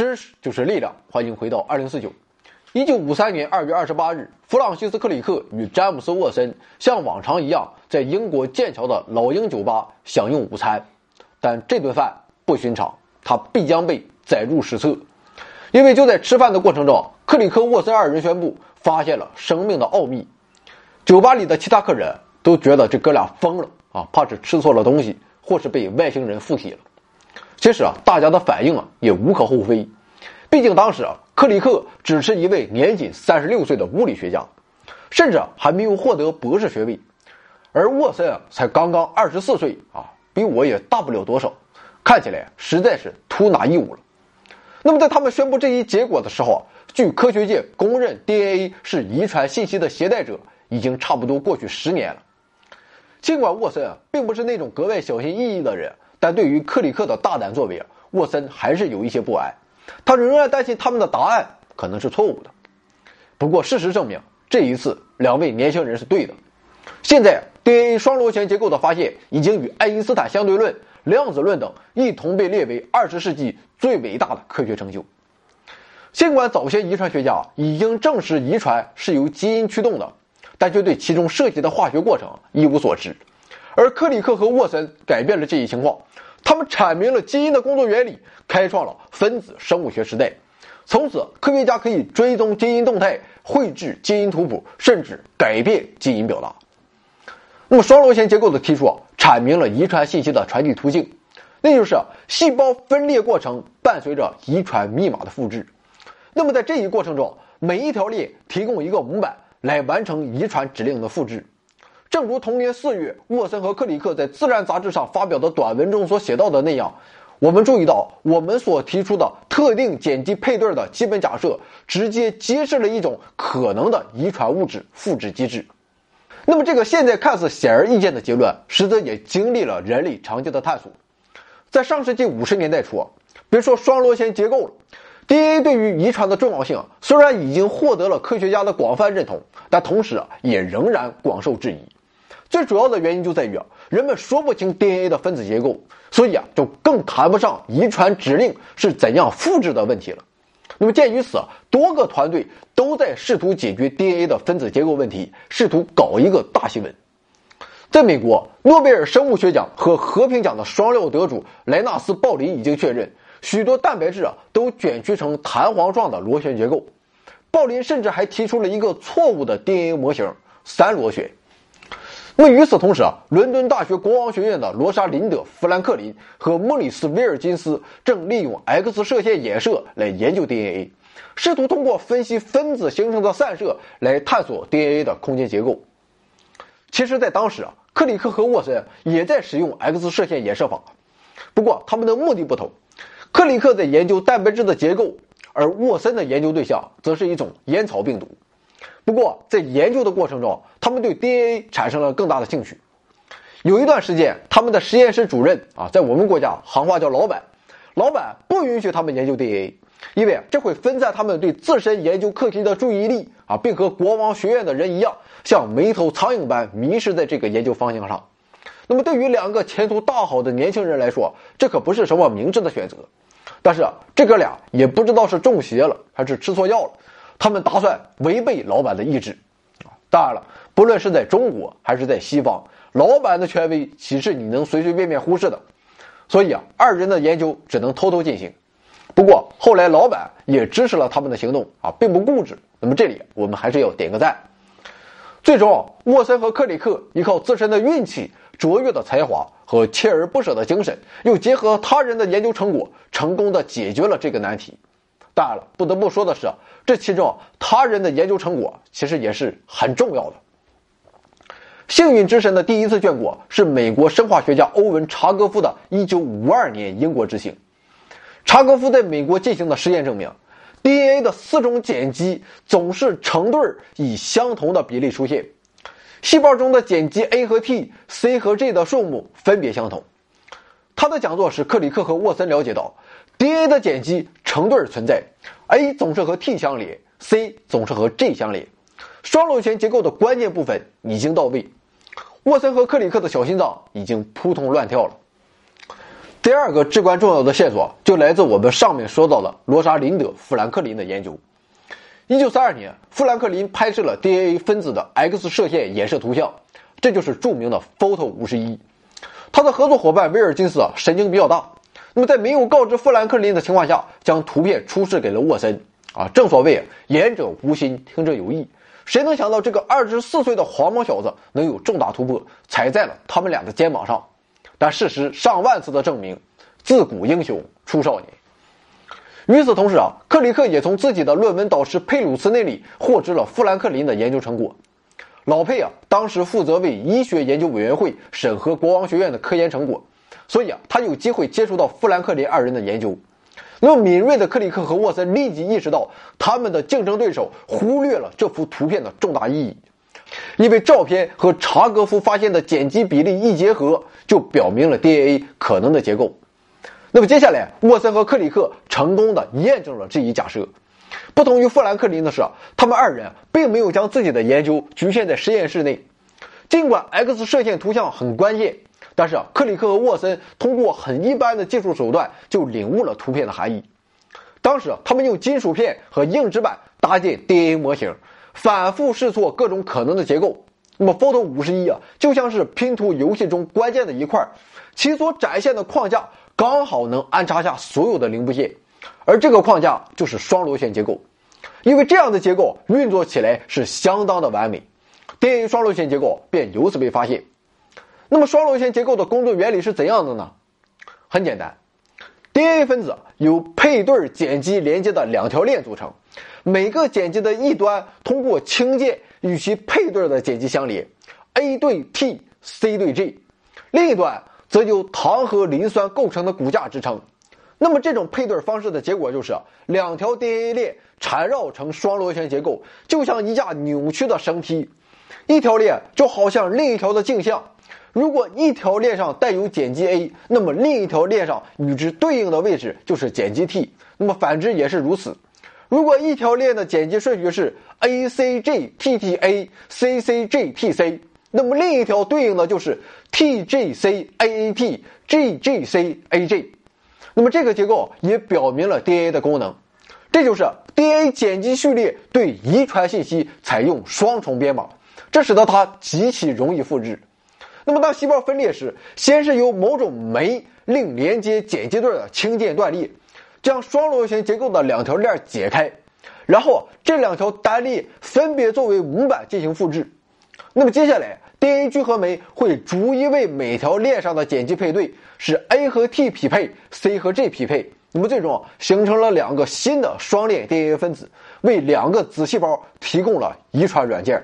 知识就是力量，欢迎回到二零四九。一九五三年二月二十八日，弗朗西斯·克里克与詹姆斯·沃森像往常一样在英国剑桥的老鹰酒吧享用午餐，但这顿饭不寻常，它必将被载入史册，因为就在吃饭的过程中，克里克、沃森二人宣布发现了生命的奥秘。酒吧里的其他客人都觉得这哥俩疯了啊，怕是吃错了东西，或是被外星人附体了。其实啊，大家的反应啊也无可厚非，毕竟当时啊，克里克只是一位年仅三十六岁的物理学家，甚至还没有获得博士学位，而沃森啊才刚刚二十四岁啊，比我也大不了多少，看起来实在是 too naive 了。那么在他们宣布这一结果的时候啊，据科学界公认，DNA 是遗传信息的携带者，已经差不多过去十年了。尽管沃森啊并不是那种格外小心翼翼的人。但对于克里克的大胆作为，沃森还是有一些不安。他仍然担心他们的答案可能是错误的。不过，事实证明，这一次两位年轻人是对的。现在，DNA 双螺旋结构的发现已经与爱因斯坦相对论、量子论等一同被列为二十世纪最伟大的科学成就。尽管早些遗传学家已经证实遗传是由基因驱动的，但却对其中涉及的化学过程一无所知。而克里克和沃森改变了这一情况。他们阐明了基因的工作原理，开创了分子生物学时代。从此，科学家可以追踪基因动态、绘制基因图谱，甚至改变基因表达。那么，双螺旋结构的提出啊，阐明了遗传信息的传递途径，那就是细胞分裂过程伴随着遗传密码的复制。那么，在这一过程中，每一条链提供一个模板来完成遗传指令的复制。正如同年四月，沃森和克里克在《自然》杂志上发表的短文中所写到的那样，我们注意到，我们所提出的特定碱基配对的基本假设，直接揭示了一种可能的遗传物质复制机制。那么，这个现在看似显而易见的结论，实则也经历了人类长期的探索。在上世纪五十年代初，别说双螺旋结构了，DNA 对于遗传的重要性虽然已经获得了科学家的广泛认同，但同时，也仍然广受质疑。最主要的原因就在于啊，人们说不清 DNA 的分子结构，所以啊，就更谈不上遗传指令是怎样复制的问题了。那么鉴于此，多个团队都在试图解决 DNA 的分子结构问题，试图搞一个大新闻。在美国，诺贝尔生物学奖和和平奖的双料得主莱纳斯·鲍林已经确认，许多蛋白质啊都卷曲成弹簧状的螺旋结构。鲍林甚至还提出了一个错误的 DNA 模型——三螺旋。那么与此同时啊，伦敦大学国王学院的罗莎琳德·富兰克林和莫里斯·威尔金斯正利用 X 射线衍射来研究 DNA，试图通过分析分子形成的散射来探索 DNA 的空间结构。其实，在当时啊，克里克和沃森也在使用 X 射线衍射法，不过他们的目的不同。克里克在研究蛋白质的结构，而沃森的研究对象则是一种烟草病毒。不过，在研究的过程中，他们对 DNA 产生了更大的兴趣。有一段时间，他们的实验室主任啊，在我们国家行话叫老板，老板不允许他们研究 DNA，因为这会分散他们对自身研究课题的注意力啊，并和国王学院的人一样，像没头苍蝇般迷失在这个研究方向上。那么，对于两个前途大好的年轻人来说，这可不是什么明智的选择。但是，这哥俩也不知道是中邪了还是吃错药了。他们打算违背老板的意志，啊，当然了，不论是在中国还是在西方，老板的权威岂是你能随随便便忽视的？所以啊，二人的研究只能偷偷进行。不过后来老板也支持了他们的行动，啊，并不固执。那么这里我们还是要点个赞。最终，莫森和克里克依靠自身的运气、卓越的才华和锲而不舍的精神，又结合他人的研究成果，成功的解决了这个难题。当然了，不得不说的是，这其中他人的研究成果其实也是很重要的。幸运之神的第一次眷顾是美国生化学家欧文·查戈夫的1952年英国之行。查戈夫在美国进行的实验证明，DNA 的四种碱基总是成对儿以相同的比例出现，细胞中的碱基 A 和 T、C 和 G 的数目分别相同。他的讲座使克里克和沃森了解到。DNA 的碱基成对存在，A 总是和 T 相连，C 总是和 G 相连，双螺旋结构的关键部分已经到位。沃森和克里克的小心脏已经扑通乱跳了。第二个至关重要的线索就来自我们上面说到的罗莎琳德·富兰克林的研究。一九三二年，富兰克林拍摄了 DNA 分子的 X 射线衍射图像，这就是著名的 Photo 五十一。他的合作伙伴威尔金斯啊，神经比较大，那么在没有告知富兰克林的情况下，将图片出示给了沃森。啊，正所谓言者无心，听者有意。谁能想到这个二十四岁的黄毛小子能有重大突破，踩在了他们俩的肩膀上？但事实上万次的证明，自古英雄出少年。与此同时啊，克里克也从自己的论文导师佩鲁斯那里获知了富兰克林的研究成果。老佩啊，当时负责为医学研究委员会审核国王学院的科研成果，所以啊，他有机会接触到富兰克林二人的研究。那么敏锐的克里克和沃森立即意识到，他们的竞争对手忽略了这幅图片的重大意义，因为照片和查格夫发现的碱基比例一结合，就表明了 DNA 可能的结构。那么接下来，沃森和克里克成功的验证了这一假设。不同于富兰克林的是，他们二人并没有将自己的研究局限在实验室内，尽管 X 射线图像很关键。但是啊，克里克和沃森通过很一般的技术手段就领悟了图片的含义。当时啊，他们用金属片和硬纸板搭建 DNA 模型，反复试错各种可能的结构。那么，Photo 五十一啊，就像是拼图游戏中关键的一块，其所展现的框架刚好能安插下所有的零部件，而这个框架就是双螺旋结构。因为这样的结构运作起来是相当的完美，DNA 双螺旋结构便由此被发现。那么双螺旋结构的工作原理是怎样的呢？很简单，DNA 分子由配对碱基连接的两条链组成，每个碱基的一端通过氢键与其配对的碱基相连，A 对 T，C 对 G，另一端则由糖和磷酸构成的骨架支撑。那么这种配对方式的结果就是两条 DNA 链缠绕成双螺旋结构，就像一架扭曲的绳梯，一条链就好像另一条的镜像。如果一条链上带有碱基 A，那么另一条链上与之对应的位置就是碱基 T，那么反之也是如此。如果一条链的碱基顺序是 A C G T T A C C G T C，那么另一条对应的就是 T G C A A T G G C A G。那么这个结构也表明了 DNA 的功能，这就是 DNA 碱基序列对遗传信息采用双重编码，这使得它极其容易复制。那么，当细胞分裂时，先是由某种酶令连接碱基对的氢键断裂，将双螺旋结构的两条链解开，然后这两条单链分别作为模板进行复制。那么接下来，DNA 聚合酶会逐一为每条链上的碱基配对，使 A 和 T 匹配，C 和 G 匹配，那么最终形成了两个新的双链 DNA 分子，为两个子细胞提供了遗传软件。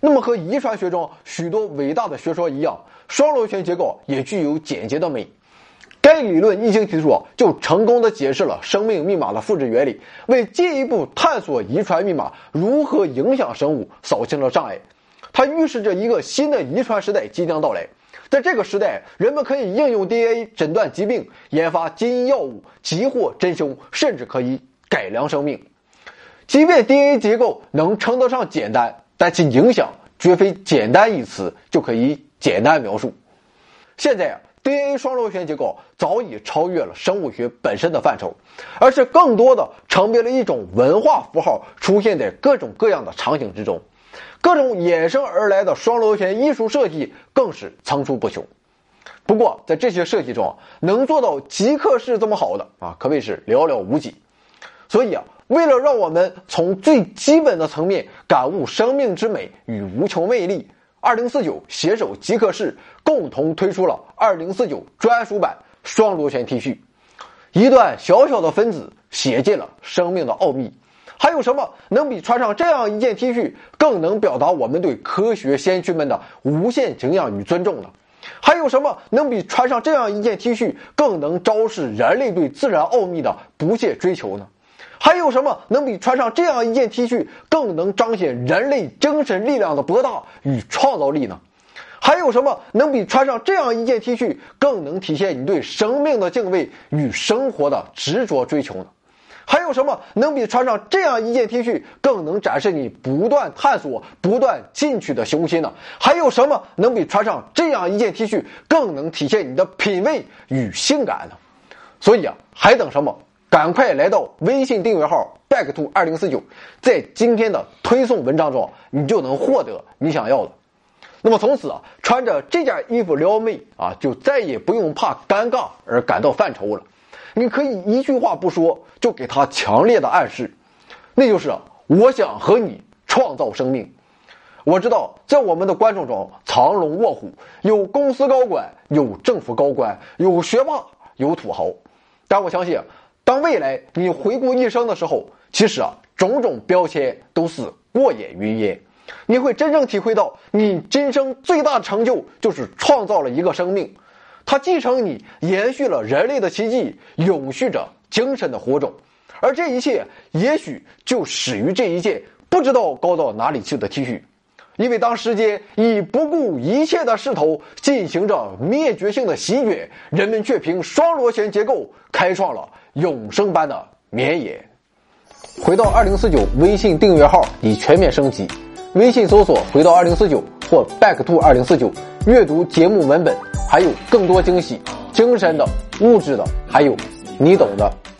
那么和遗传学中许多伟大的学说一样，双螺旋结构也具有简洁的美。该理论一经提出，就成功的解释了生命密码的复制原理，为进一步探索遗传密码如何影响生物扫清了障碍。它预示着一个新的遗传时代即将到来。在这个时代，人们可以应用 DNA 诊断疾病、研发基因药物、急获真凶，甚至可以改良生命。即便 DNA 结构能称得上简单。但其影响绝非“简单”一词就可以简单描述。现在啊，DNA 双螺旋结构早已超越了生物学本身的范畴，而是更多的成为了一种文化符号，出现在各种各样的场景之中。各种衍生而来的双螺旋艺术设计更是层出不穷。不过，在这些设计中，能做到极客式这么好的啊，可谓是寥寥无几。所以啊。为了让我们从最基本的层面感悟生命之美与无穷魅力，二零四九携手极客室共同推出了二零四九专属版双螺旋 T 恤。一段小小的分子写尽了生命的奥秘，还有什么能比穿上这样一件 T 恤更能表达我们对科学先驱们的无限敬仰与尊重呢？还有什么能比穿上这样一件 T 恤更能昭示人类对自然奥秘的不懈追求呢？还有什么能比穿上这样一件 T 恤更能彰显人类精神力量的博大与创造力呢？还有什么能比穿上这样一件 T 恤更能体现你对生命的敬畏与生活的执着追求呢？还有什么能比穿上这样一件 T 恤更能展示你不断探索、不断进取的雄心呢？还有什么能比穿上这样一件 T 恤更能体现你的品味与性感呢？所以啊，还等什么？赶快来到微信订阅号 back to 二零四九，在今天的推送文章中，你就能获得你想要的。那么从此啊，穿着这件衣服撩妹啊，就再也不用怕尴尬而感到犯愁了。你可以一句话不说，就给他强烈的暗示，那就是我想和你创造生命。我知道，在我们的观众中，藏龙卧虎，有公司高管，有政府高官，有学霸，有土豪。但我相信。当未来你回顾一生的时候，其实啊，种种标签都是过眼云烟。你会真正体会到，你今生最大的成就就是创造了一个生命，它继承你，延续了人类的奇迹，永续着精神的火种。而这一切，也许就始于这一件不知道高到哪里去的 T 恤。因为当时间以不顾一切的势头进行着灭绝性的席卷，人们却凭双螺旋结构开创了。永生般的绵延。回到二零四九微信订阅号已全面升级，微信搜索“回到二零四九”或 “back to 二零四九”，阅读节目文本，还有更多惊喜，精神的、物质的，还有你懂的。